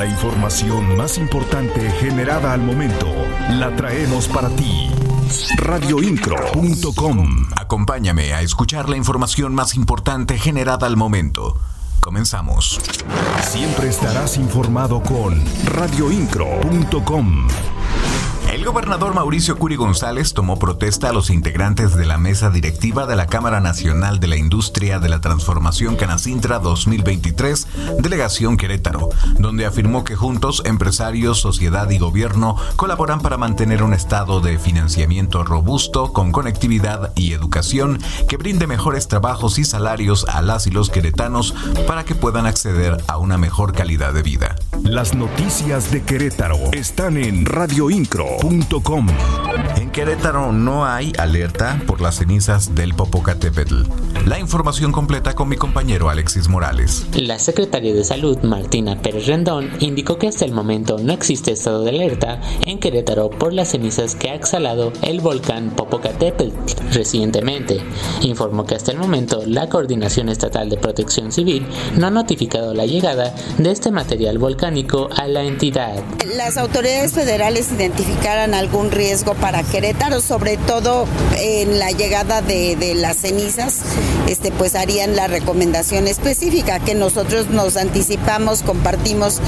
La información más importante generada al momento la traemos para ti. Radioincro.com Acompáñame a escuchar la información más importante generada al momento. Comenzamos. Siempre estarás informado con radioincro.com. El gobernador Mauricio Curi González tomó protesta a los integrantes de la mesa directiva de la Cámara Nacional de la Industria de la Transformación Canacintra 2023, Delegación Querétaro, donde afirmó que juntos empresarios, sociedad y gobierno colaboran para mantener un estado de financiamiento robusto con conectividad y educación que brinde mejores trabajos y salarios a las y los queretanos para que puedan acceder a una mejor calidad de vida. Las noticias de Querétaro están en radioincro.com en Querétaro no hay alerta por las cenizas del Popocatépetl. La información completa con mi compañero Alexis Morales. La secretaria de Salud, Martina Pérez Rendón, indicó que hasta el momento no existe estado de alerta en Querétaro por las cenizas que ha exhalado el volcán Popocatépetl recientemente. Informó que hasta el momento la Coordinación Estatal de Protección Civil no ha notificado la llegada de este material volcánico a la entidad. Las autoridades federales identificaron algún riesgo para Querétaro, sobre todo en la llegada de, las cenizas, este, pues harían la recomendación específica que nosotros nos anticipamos, compartimos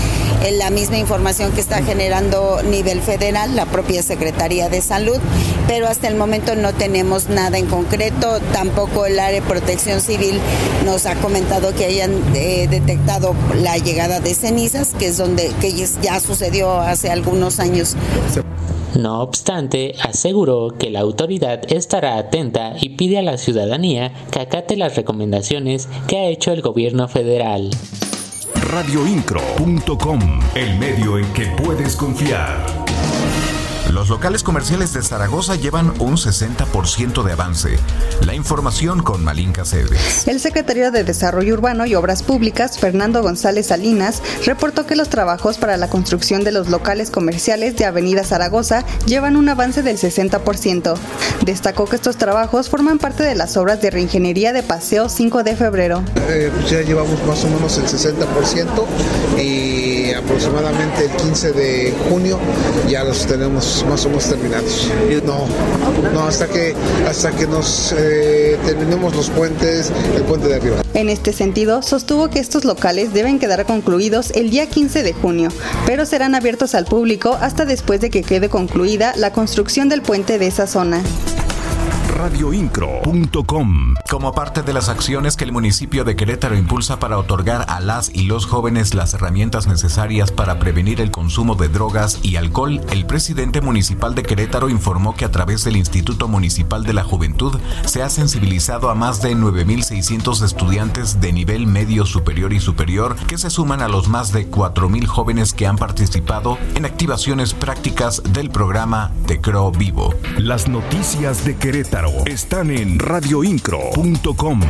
en la misma información que está generando nivel federal, la propia Secretaría de Salud, pero hasta el momento no tenemos nada en concreto, tampoco el área de protección civil nos ha comentado que hayan eh, detectado la llegada de cenizas, que es donde que ya sucedió hace algunos años. No obstante, aseguró que la autoridad estará atenta y pide a la ciudadanía que acate las recomendaciones que ha hecho el gobierno federal. Radioincro.com, el medio en que puedes confiar. Los locales comerciales de Zaragoza llevan un 60% de avance. La información con Malinka Cedres. El secretario de Desarrollo Urbano y Obras Públicas, Fernando González Salinas, reportó que los trabajos para la construcción de los locales comerciales de Avenida Zaragoza llevan un avance del 60%. Destacó que estos trabajos forman parte de las obras de reingeniería de Paseo 5 de febrero. Eh, pues ya llevamos más o menos el 60% y aproximadamente el 15 de junio ya los tenemos más o menos terminados. No, no, hasta que, hasta que nos eh, terminemos los puentes, el puente de arriba. En este sentido, sostuvo que estos locales deben quedar concluidos el día 15 de junio, pero serán abiertos al público hasta después de que quede concluida la construcción del puente de esa zona radioincro.com. Como parte de las acciones que el municipio de Querétaro impulsa para otorgar a las y los jóvenes las herramientas necesarias para prevenir el consumo de drogas y alcohol, el presidente municipal de Querétaro informó que a través del Instituto Municipal de la Juventud se ha sensibilizado a más de 9.600 estudiantes de nivel medio superior y superior que se suman a los más de 4.000 jóvenes que han participado en activaciones prácticas del programa de Cro Vivo. Las noticias de Querétaro están en radioincro.com.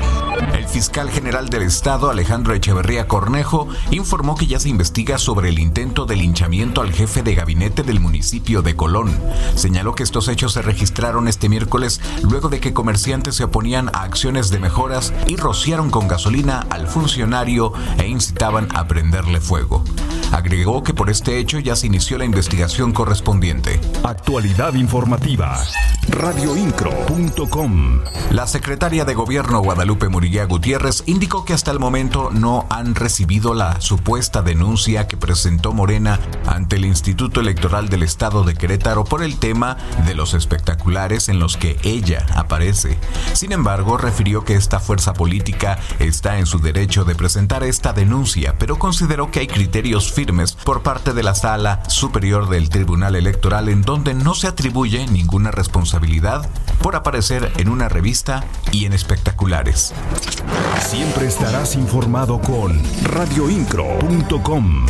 El fiscal general del estado, Alejandro Echeverría Cornejo, informó que ya se investiga sobre el intento de linchamiento al jefe de gabinete del municipio de Colón. Señaló que estos hechos se registraron este miércoles luego de que comerciantes se oponían a acciones de mejoras y rociaron con gasolina al funcionario e incitaban a prenderle fuego. Agregó que por este hecho ya se inició la investigación correspondiente. Actualidad informativa. Radioincro.com. La secretaria de Gobierno Guadalupe Muriguía Gutiérrez indicó que hasta el momento no han recibido la supuesta denuncia que presentó Morena ante el Instituto Electoral del Estado de Querétaro por el tema de los espectaculares en los que ella aparece. Sin embargo, refirió que esta fuerza política está en su derecho de presentar esta denuncia, pero consideró que hay criterios firmes por parte de la Sala Superior del Tribunal Electoral en donde no se atribuye ninguna responsabilidad por aparecer en una revista y en espectaculares. Siempre estarás informado con radioincro.com.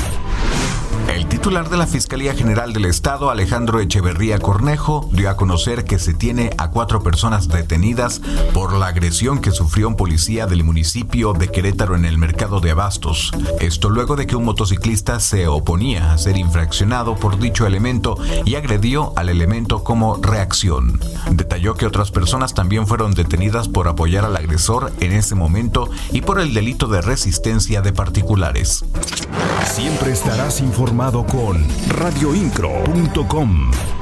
El titular de la Fiscalía General del Estado, Alejandro Echeverría Cornejo, dio a conocer que se tiene a cuatro personas detenidas por la agresión que sufrió un policía del municipio de Querétaro en el mercado de Abastos. Esto luego de que un motociclista se oponía a ser infraccionado por dicho elemento y agredió al elemento como reacción. Detalló que otras personas también fueron detenidas por apoyar al agresor en ese momento y por el delito de resistencia de particulares. Siempre estarás informado con radioincro.com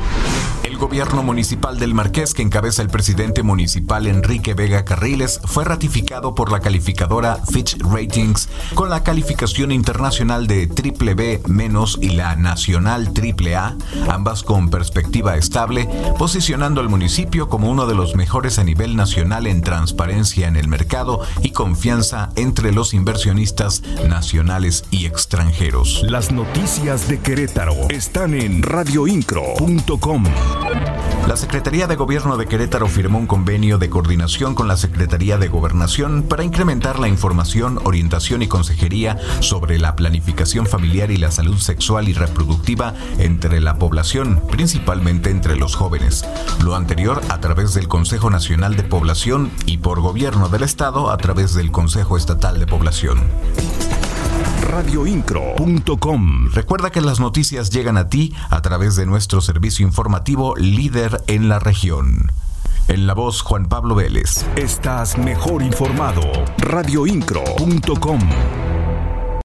gobierno municipal del Marqués que encabeza el presidente municipal Enrique Vega Carriles fue ratificado por la calificadora Fitch Ratings con la calificación internacional de triple B menos y la nacional triple A, ambas con perspectiva estable, posicionando al municipio como uno de los mejores a nivel nacional en transparencia en el mercado y confianza entre los inversionistas nacionales y extranjeros. Las noticias de Querétaro están en radioincro.com. La Secretaría de Gobierno de Querétaro firmó un convenio de coordinación con la Secretaría de Gobernación para incrementar la información, orientación y consejería sobre la planificación familiar y la salud sexual y reproductiva entre la población, principalmente entre los jóvenes. Lo anterior a través del Consejo Nacional de Población y por Gobierno del Estado a través del Consejo Estatal de Población radioincro.com. Recuerda que las noticias llegan a ti a través de nuestro servicio informativo líder en la región. En la voz Juan Pablo Vélez. Estás mejor informado. radioincro.com.